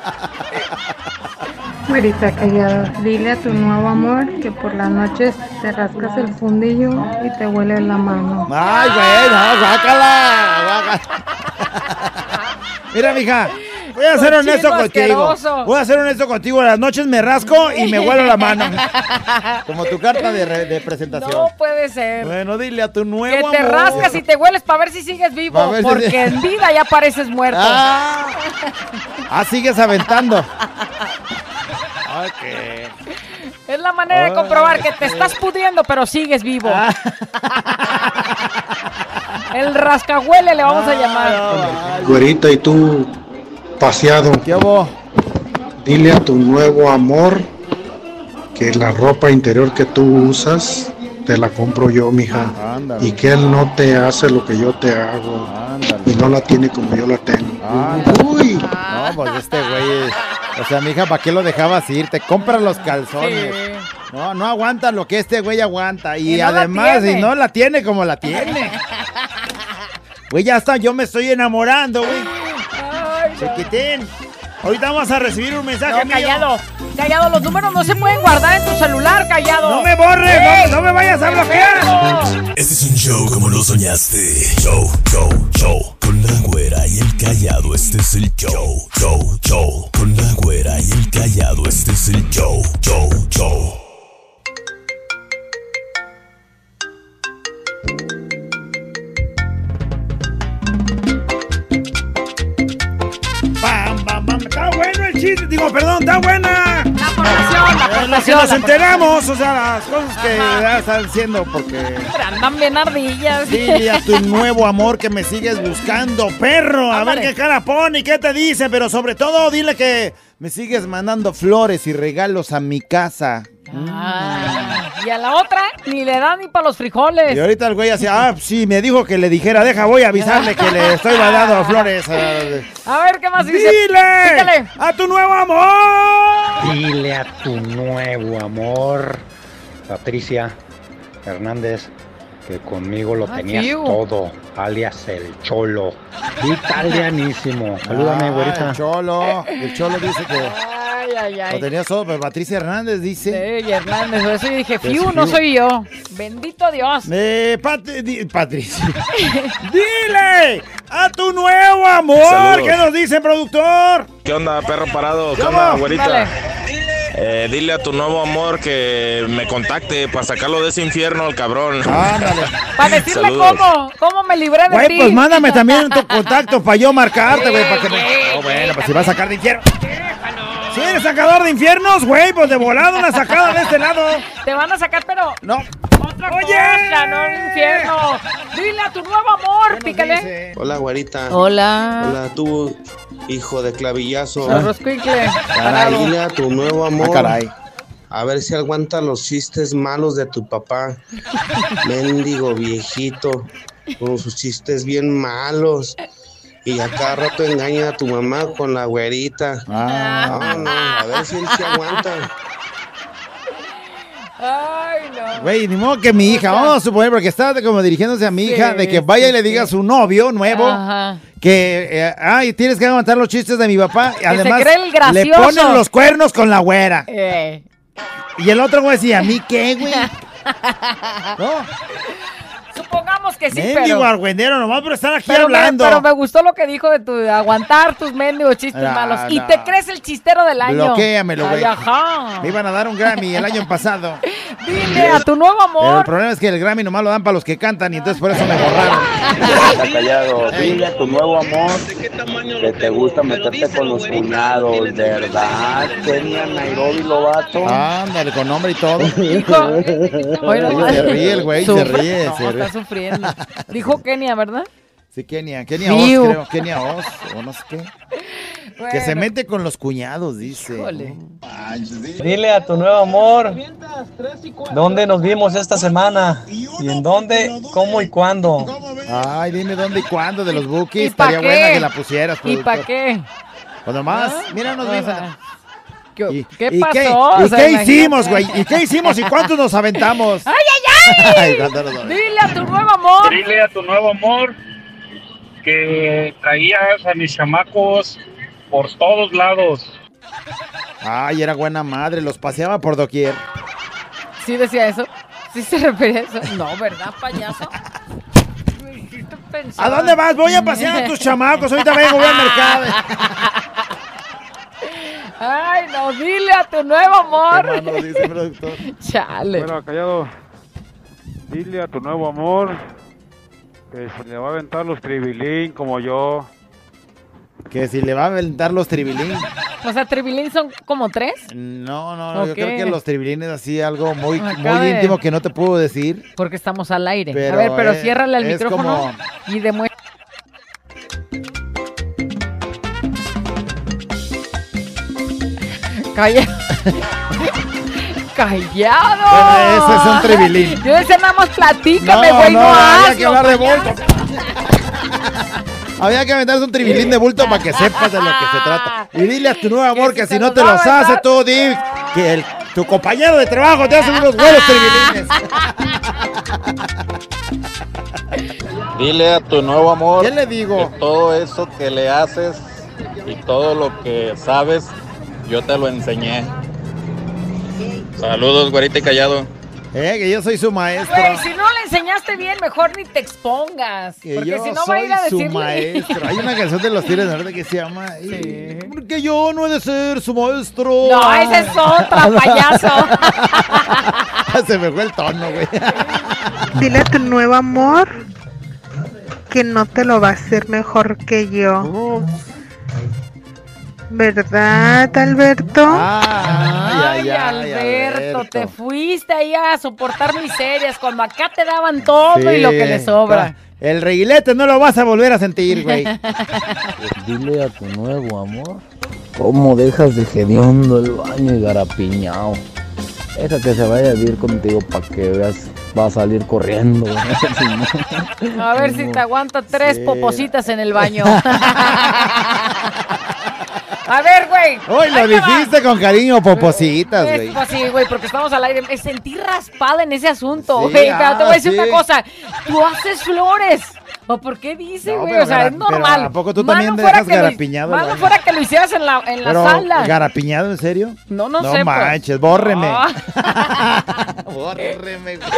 Güerita callado, dile a tu nuevo amor que por las noches te rascas el fundillo y te huele la mano. Ay, güey, no, guácala. Mira, mija, voy a ser honesto contigo. asqueroso. Voy a ser honesto contigo. En las noches me rasco y me huelo la mano. Como tu carta de, re- de presentación. No puede ser. Bueno, dile a tu Que nuevo te amor. rascas y te hueles para ver si sigues vivo. Pa' ver si- Porque en vida ya pareces muerto. Ah. Ah, sigues aventando. Ok. Es la manera de comprobar que te estás pudriendo, pero sigues vivo. Ah. El rascahuele le vamos a llamar. Güerita, y tú, paseado. ¿Qué hubo? Dile a tu nuevo amor que la ropa interior que tú usas te la compro yo, mija. Ándale. Y que él no te hace lo que yo te hago. Y no la tiene como yo la tengo. Uy. No, pues este güey. es- O sea, mija, ¿para qué lo dejabas ir? Te compra los calzones. No, no aguanta lo que este güey aguanta. Y, no además, tiene. y no la tiene como la tiene. Güey, ya está, yo me estoy enamorando, güey. Chiquitín. Ahorita vamos a recibir un mensaje No, mío. callado. Callado, los números no se pueden guardar en tu celular, callado. No me borres, no, no me vayas a bloquear. Este es un show como lo soñaste. Show, show, show. Con la güera y el callado, este es el show. Show, show. Con la güera y el callado, este es el show. Show, show. Chiste. Digo, perdón, está buena. La aportación, la Eh, aportación. nos enteramos, o sea, las cosas que ya están haciendo porque... Andan bien ardillas. Dile a tu nuevo amor que me sigues buscando, perro. A ver qué cara pone y qué te dice, pero sobre todo dile que me sigues mandando flores y regalos a mi casa. Ah, y a la otra ni le dan ni para los frijoles. Y ahorita el güey hacía, ah, sí, me dijo que le dijera, deja, voy a avisarle que le estoy mandando flores. A ver, ¿qué más dice? ¡Dile! Dígale. ¡A tu nuevo amor! Dile a tu nuevo amor, Patricia Hernández, que conmigo lo Ah, tenías todo, alias el cholo. Italianísimo. Salúdame, Ah, güerita. El cholo, el cholo dice que Ay, ay, lo tenía todo, pero Patricia Hernández dice... Sí, Hernández, por eso yo dije, Fiu, no soy yo. Bendito Dios. Eh, Pat- di- Patricia. Dile a tu nuevo amor. Saludos. ¿Qué nos dice, productor? ¿Qué onda, perro parado? ¿Qué ¿Cómo? onda, güerita? Dale. Eh, dile a tu nuevo amor que me contacte para sacarlo de ese infierno al cabrón. Ándale. Para decirle Saludos. cómo, cómo me libré de Güey, ti. pues mándame también tu contacto para yo marcarte, güey, para que me... Oh, bueno, pues si vas a sacar de infierno. Si eres sacador de infiernos, güey, pues de volado una sacada de este lado. Te van a sacar, pero No. otra Oye. cosa, no un infierno. Dile a tu nuevo amor, pícale. Hola, güerita. Hola. Hola, tú, hijo de clavillazo. Caray, dile a tu nuevo amor. Ah, caray. A ver si aguanta los chistes malos de tu papá. Mendigo viejito. Con sus chistes bien malos. Y a cada rato engaña a tu mamá con la güerita. Ah. No, no, a ver si él se aguanta. Ay, no. Güey, ni modo que mi hija, vamos a suponer, porque estaba como dirigiéndose a mi Sí, hija, de que vaya y le diga a su novio nuevo Ajá. que, eh, ay, tienes que aguantar los chistes de mi papá. Y además, le ponen los cuernos con la güera. Eh. Y el otro güey decía, ¿a mí qué, güey? No, Supongamos que sí, mendigo pero... argüendero nomás por estar aquí Pero me, hablando. pero me gustó lo que dijo de tu de aguantar tus mendigos chistes Ah, malos. Y te crees el chistero del año. Bloquéamelo, güey. Me iban a dar un Grammy el año pasado. Dile a tu nuevo Pero el amor. problema es que el Grammy nomás lo dan para los que cantan y entonces por eso me borraron. Está callado. Dile a tu nuevo amor que te gusta meterte con los cuñados, ¿verdad? Kenia Nairobi Lobato. Ándale, con nombre y todo. Hijo. Se ríe el güey, se ríe, se ríe. Sufriendo. Dijo Kenia, ¿verdad? Sí, Kenia, Kenia. Oz, creo, Kenia Oz, o no sé qué. Que se mete con los cuñados, dice. Híjole. Dile a tu nuevo amor dónde nos vimos esta semana y en dónde, cómo y cuándo. Ay, dime dónde y cuándo de los ¿Y bookies. Estaría qué? buena que la pusieras. ¿Y productor. para qué? Pues nomás, ¿Ah? mira, nos O vimos. ¿Qué, ¿Y, qué y pasó? qué, O ¿y qué hicimos, güey? ¿Y qué hicimos y cuántos nos aventamos? ¡Ay, ay, ay! Dile a tu nuevo amor. Dile a tu nuevo amor que traías a mis chamacos por todos lados. Ay, era buena madre, los paseaba por doquier. ¿Sí decía eso? ¿Sí se refería a eso? No, ¿verdad, payaso? ¿A dónde vas? Voy a pasear a tus chamacos. Ahorita vengo, voy al mercado. Ay, no, dile a tu nuevo amor. ¿Qué más nos dice el productor? Chale. Bueno, callado. Dile a tu nuevo amor que se le va a aventar los tribilín como yo. Que si le va a aventar los tribilín. O sea, tribilín son como tres. No, no, no, yo creo que los tribilines así algo muy, muy de- íntimo que no te puedo decir. Porque estamos al aire. Pero a ver, pero es- ciérrale al es micrófono como- y demuestra. Calla. callado. Bueno, ese es un tribilín. Yo decía nada más platícame, güey, no, había hazlo, que hablar de bulto. Había que aventarse un tribilín de bulto para que sepas de lo que se trata. Y dile a tu nuevo amor que, si no te los hace, tú di que el- tu compañero de trabajo te hace unos buenos tribilines. Dile a tu nuevo amor ¿Qué le digo? que todo eso que le haces y todo lo que sabes, yo te lo enseñé. Saludos, güerita y callado. Eh, que yo soy su maestro. Güey, si no le enseñaste bien, mejor ni te expongas. Que porque yo si no va a ir a soy su decirle. maestro. Hay una canción de los Tigres del Norte que se llama eh, Porque yo no he de ser su maestro. No, esa es otra, payaso. se me fue el tono, güey. Dile a tu nuevo amor que no te lo va a hacer mejor que yo. ¿Verdad, Alberto? Ay, Alberto, te fuiste ahí a soportar miserias cuando acá te daban todo y lo que le sobra. El reguilete no lo vas a volver a sentir, güey. Dile a tu nuevo amor cómo dejas de hediondo el baño y garapiñao. Deja que se vaya a vivir contigo para que veas, va a salir corriendo. güey. A ver si te aguanta tres Sí. popositas en el baño. A ver, güey. Hoy lo te dijiste con cariño, popositas, güey. pues sí, güey, porque estamos al aire. Me sentí raspada en ese asunto, Sí, pero te voy a ah, decir sí. una cosa. Tú haces flores. ¿O por qué dice, No, güey? o sea, gara- es normal. ¿a poco tú también fuera dejas lo- garapiñado el Malo fuera que lo hicieras en la, en la Pero, sala. ¿garapiñado en serio? No, no, No sé. pues. manches, bórreme. Ah. Bórreme, güey.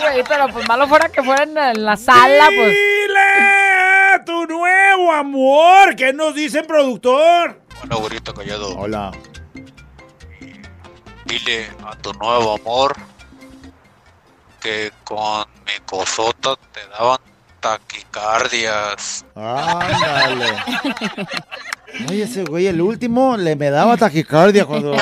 Güey, pero pues malo fuera que fuera en, la sala, pues. Dile tu nuevo amor. ¿Qué nos dice el productor? Hola, güerito callado. Hola. Dile a tu nuevo amor que con mi cosota te daban taquicardias. Ándale. Oye, ese güey, el último, le me daba taquicardia cuando...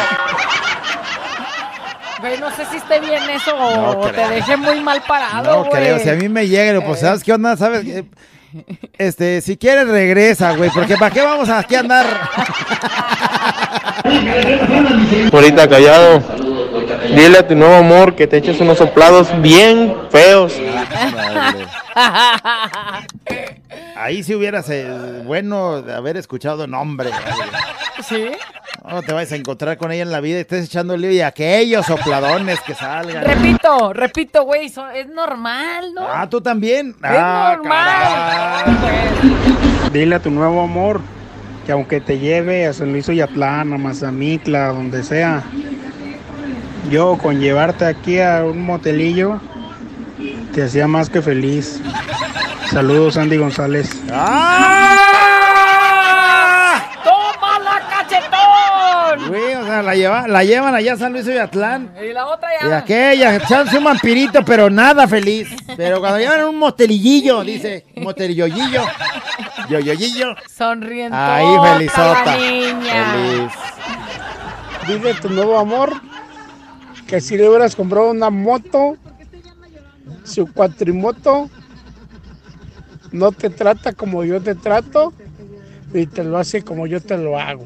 Güey, no sé si esté bien eso o No o te deje muy mal parado, No güey. creo, si a mí me llega, pues, ¿sabes qué onda? ¿Sabes? qué? Este, si quieres regresa, güey, porque ¿para qué vamos aquí a andar? Ahorita callado. Dile a tu nuevo amor que te eches unos soplados bien feos. Ahí sí hubieras eh, bueno de haber escuchado nombre. ¿Sí? No te vayas a encontrar con ella en la vida y estés echando lío y aquellos sopladones que salgan. Repito, repito, güey, so- es normal, ¿no? Ah, tú también. es Ah, normal. Dile a tu nuevo amor que aunque te lleve a San Luis Oyatlán, a Mazamitla, donde sea, yo con llevarte aquí a un motelillo te hacía más que feliz. Saludos, Andy González. ¡Tómala, la, lleva- la llevan allá a San Luis Oyatlán. Y la otra Y ya. aquella, echándose un vampirito, pero nada feliz. Pero cuando llevan un motelillillo, dice, motelilloyillo, yoyoyillo. Sonriendo. Ahí, felizota. Niña. Feliz. Dile a tu nuevo amor que si le hubieras comprado una moto, su cuatrimoto, no te trata como yo te trato y te lo hace como yo te lo hago.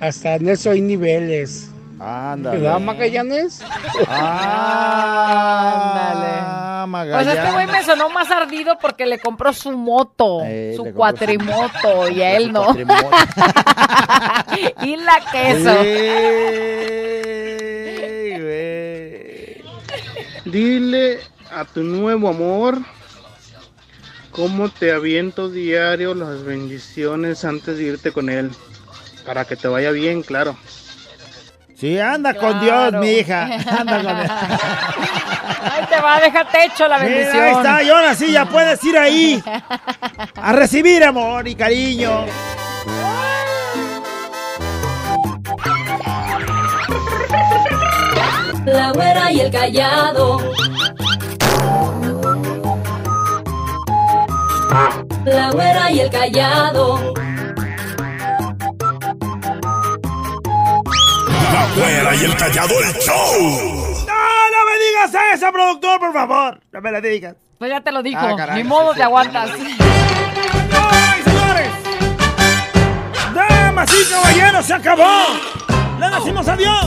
Hasta en eso hay niveles. Ándale. ¿Verdad, Magallanes? Ah, Pues este güey me sonó más ardido porque le compró su moto, Eh, su cuatrimoto, y a él no. cuatrimoto. y la queso. Dile a tu nuevo amor cómo te aviento diario las bendiciones antes de irte con él. Para que te vaya bien, claro. Sí, anda con Dios, mi hija. Anda con Dios. Ahí te va, déjate hecho la Mira, bendición. ahí está, y ahora sí ya puedes ir ahí a recibir amor y cariño. La güera y el callado. La güera y el callado. güera y el callado el show. No, no me digas eso, productor, por favor. No me la digas. Pues ya te lo dijo. Ah, Ni modo te aguantas. ¡Ay, señores! ¡Damas y caballeros, se acabó! ¡Le decimos adiós!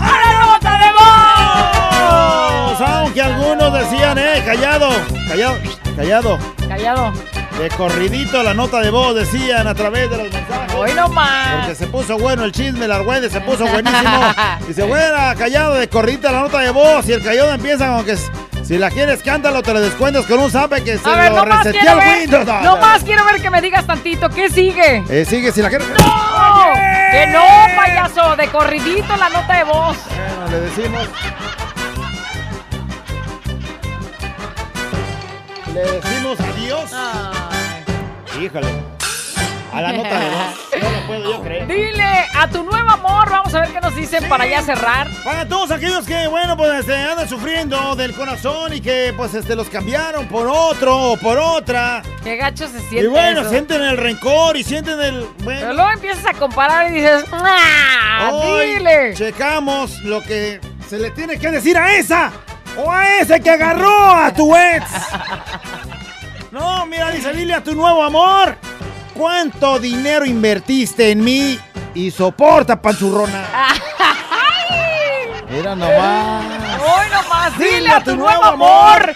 ¡A la de voz! Aunque algunos decían, eh, callado, callado, callado. Callado. De corridito la nota de voz decían a través de los mensajes. Hoy nomás. Porque se puso bueno el chisme, la argüende se puso buenísimo. Dice, güera, callado de corridito la nota de voz. Y el callado empieza con que si la quieres, cántalo, te lo descuentas con un zape que se A ver, lo resetea el ver. Windows. No, Nomás quiero ver que me digas tantito. ¿Qué sigue? Eh, sigue, si la quieres. ¡No! ¡Que no, payaso! De corridito la nota de voz. Bueno, le decimos. Le decimos adiós. Híjole. A la nota de voz. No lo puedo yo creer. Dile a tu nuevo amor. Vamos a ver qué nos dicen para ya cerrar. Para todos aquellos que, bueno, pues este, andan sufriendo del corazón y que, pues, este, los cambiaron por otro o por otra. Qué gacho se siente. Y bueno, eso. sienten el rencor y sienten el. Bueno, Pero luego empiezas a comparar y dices, ¡ah! hoy ¡Dile! checamos lo que se le tiene que decir a esa o a ese que agarró a tu ex. No, mira, dice, dile a tu nuevo amor. ¿Cuánto dinero invertiste en mí? Y soporta, panchurrona. Mira nomás. Hoy nomás, dile a tu nuevo amor.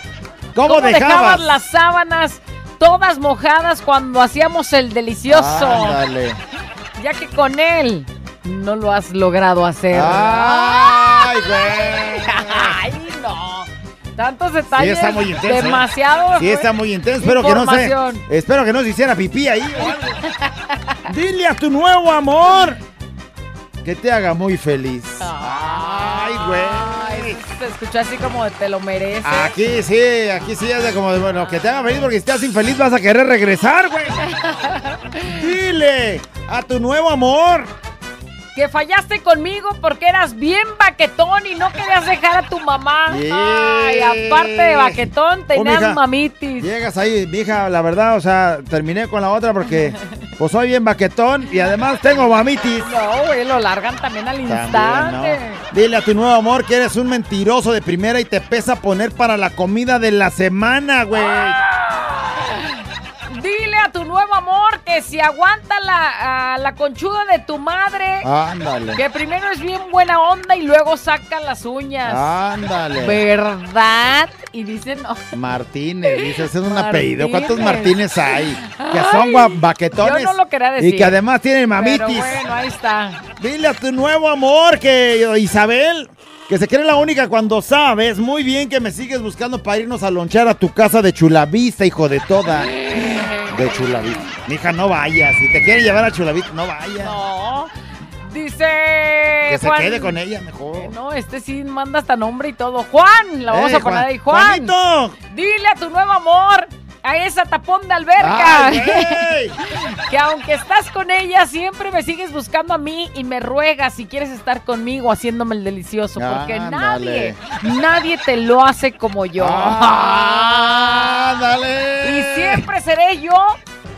¿Cómo, dejabas? las sábanas todas mojadas cuando hacíamos el delicioso? Ándale. Ya que con él no lo has logrado hacer. Ay, güey. Ay, no. Tantos Sí, detalles. está muy intenso. ¿eh? Demasiado. Sí, está muy intenso. Espero que no se. Espero que no se hiciera pipí ahí. Dile a tu nuevo amor que te haga muy feliz. Ay, güey. Ay, se escuchó así como de te lo mereces. Aquí sí, aquí sí es de como de, bueno, que te haga feliz porque si estás infeliz vas a querer regresar, güey. Dile a tu nuevo amor. Que fallaste conmigo porque eras bien baquetón y no querías dejar a tu mamá. Yeah. Ay, aparte de baquetón, tenías Oh, mamitis. Llegas ahí, mija, la verdad, o sea, terminé con la otra porque pues soy bien baquetón y además tengo mamitis. No, güey, lo largan también al También, instante. ¿no? Dile a tu nuevo amor que eres un mentiroso de primera y te pesa poner para la comida de la semana, güey. Dile a tu nuevo amor que si aguanta la, a la conchuda de tu madre, Ándale. que primero es bien buena onda y luego saca las uñas. Ándale. ¿Verdad? Y dice no. Martínez, dice, ese es un apellido. ¿Cuántos Martínez. Hay? Que Ay, son gua- baquetones. yo no lo quería decir. Y que además tienen mamitis. Pero bueno, ahí está. Dile a tu nuevo amor que Isabel, que se cree la única cuando sabes muy bien que me sigues buscando para irnos a lonchar a tu casa de Chulavista, hijo de toda. De Chulavista. Mija, no vayas. Si te quieren llevar a Chulavista, no vayas. No. Dice. Que se Juan- quede con ella mejor. No, este sí manda hasta nombre y todo. Juan, la vamos Eh, a poner Juan- ahí. Juan. Juanito. Dile a tu nuevo amor. A esa tapón de alberca. Ay, que aunque estás con ella, siempre me sigues buscando a mí y me ruegas si quieres estar conmigo haciéndome el delicioso. Porque nadie, nadie te lo hace como yo. Ándale. Y siempre seré yo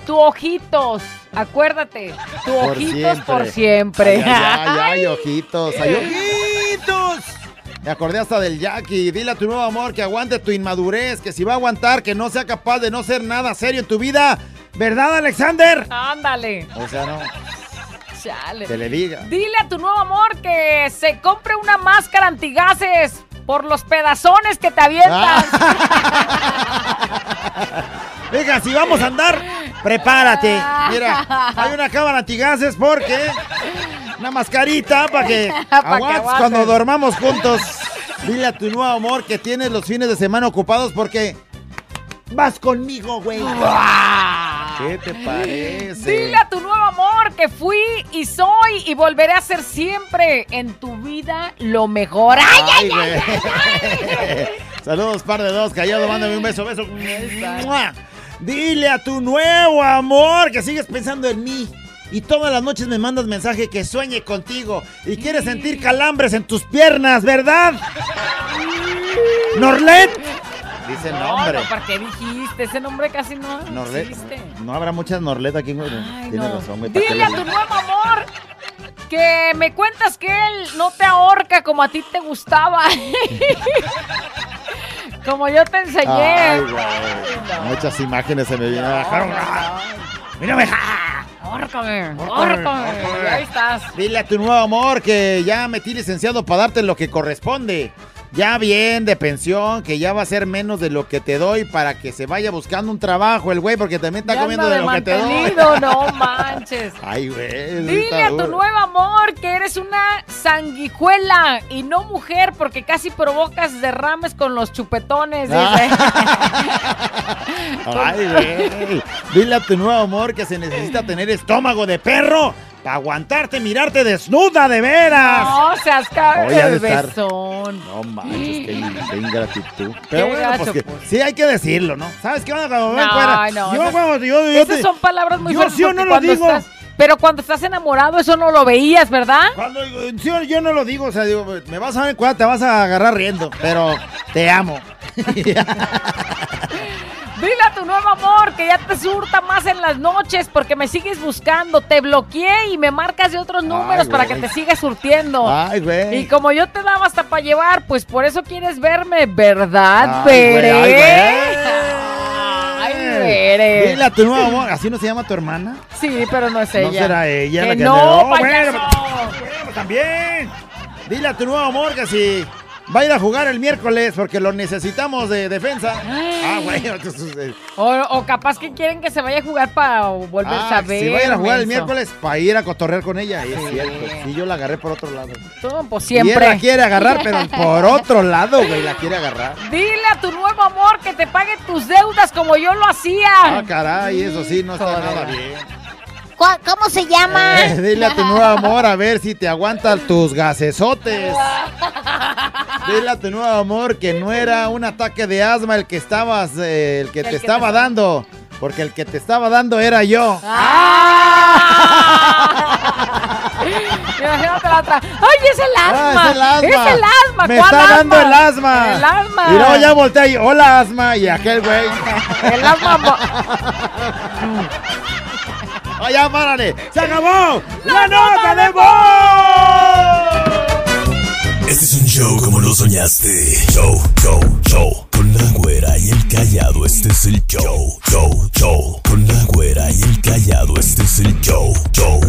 tu ojitos. Acuérdate, tu Por ojitos por siempre. Ay, ay, ay, ay, ojitos, ay, ojitos. Me acordé hasta del Jackie. Dile a tu nuevo amor que aguante tu inmadurez, que si va a aguantar, que no sea capaz de no ser nada serio en tu vida. ¿Verdad, Alexander? Ándale. O sea, no, Chale. que le diga. Dile a tu nuevo amor que se compre una máscara antigases por los pedazones que te avientas. Venga, si vamos a andar, prepárate. Mira, hay una cámara antigases porque una mascarita para que Pa' que aguantes aguantes. cuando dormamos juntos. Dile a tu nuevo amor que tienes los fines de semana ocupados porque vas conmigo, güey. ¿Qué te parece? Dile a tu nuevo amor que fui y soy y volveré a ser siempre en tu vida lo mejor. ¡Ay, ay, ay! Saludos, par de dos, callado, mándame un beso, beso. Dile a tu nuevo amor que sigues pensando en mí. Y todas las noches me mandas mensaje que sueñe contigo y quieres sentir calambres en tus piernas, ¿verdad? Norlet. Dice el nombre. No, no, ¿por qué dijiste? Ese nombre casi no Norlet. existe. No habrá muchas Norlet aquí, güey. Tienes no. razón, güey. ¿para qué Dile a tu nuevo amor que me cuentas que él no te ahorca como a ti te gustaba. como yo te enseñé. Ay, güey. Muchas imágenes se me vienen a bajar. Mírame. Ahórcame. Y ahí estás. Dile a tu nuevo amor que ya metí licenciado para darte lo que corresponde. Ya bien de pensión, que ya va a ser menos de lo que te doy para que se vaya buscando un trabajo el güey, porque también está Ya comiendo de lo que te doy. no manches. Ay, güey. Dile a tu nuevo amor que eres una sanguijuela y no mujer porque casi provocas derrames con los chupetones. dice. Ay, güey. Dile a tu nuevo amor que se necesita tener estómago de perro para aguantarte, mirarte desnuda, de veras. No seas cabrón, estar- besón. No manches, qué, in- qué ingratitud. Pero Qué bueno, pues, que- pues. sí hay que decirlo, ¿no? ¿Sabes qué me ven No, fuera? no, Yo esas- cuando yo, yo Esas te- son palabras muy yo fuertes. sí o porque no lo digo. estás- pero cuando estás enamorado, eso no lo veías, ¿verdad? Cuando sí, yo no lo digo, o sea, digo, me vas a ver cuándo te vas a agarrar riendo, pero te amo. Dile a tu nuevo amor que ya te surta más en las noches porque me sigues buscando. Te bloqueé y me marcas de otros números para que te siga surtiendo. Ay, güey. Y como yo te daba hasta para llevar, pues por eso quieres verme, ¿verdad, Bere? ay, Bere. Dile a tu nuevo amor, ¿así no se llama tu hermana? Sí, pero no es ella. No será ella Que la que no, te- Oh, bueno, también. Dile a tu nuevo amor que si va a ir a jugar el miércoles porque lo necesitamos de defensa. Ah, güey. entonces, O, o capaz que quieren que se vaya a jugar para volver ah, a ver. si va a ir a jugar el miércoles para ir a cotorrear con ella. Y es cierto. Sí, yo la agarré por otro lado. Tú, pues Y él siempre. la quiere agarrar, pero por otro lado, güey, la quiere agarrar. Dile a tu nuevo amor que te pague tus deudas como yo lo hacía. Ah, caray, eso sí, no está Joder. nada bien. ¿Cómo se llama? Eh, dile a tu nuevo amor a ver si te aguantan tus gasesotes. Dile a tu nuevo amor que no era un ataque de asma el que estabas, eh, el que El te que estaba te- dando. Porque el que te estaba dando era yo. Imagínate la otra. ¡Ay, es el asma! Ah, es el asma. ¡Es el asma! Me ¿Cuál está asma? dando el asma. El asma. Y luego ya volteé y hola asma. Y aquel güey. El asma. mo- ¡Ah, ya, párale! ¡Se acabó! ¡La nota de voz! Este es un show como lo soñaste. Show, show, show. Con la güera y el callado, este es el show. Show, show. Con la güera y el callado, este es el show. Show,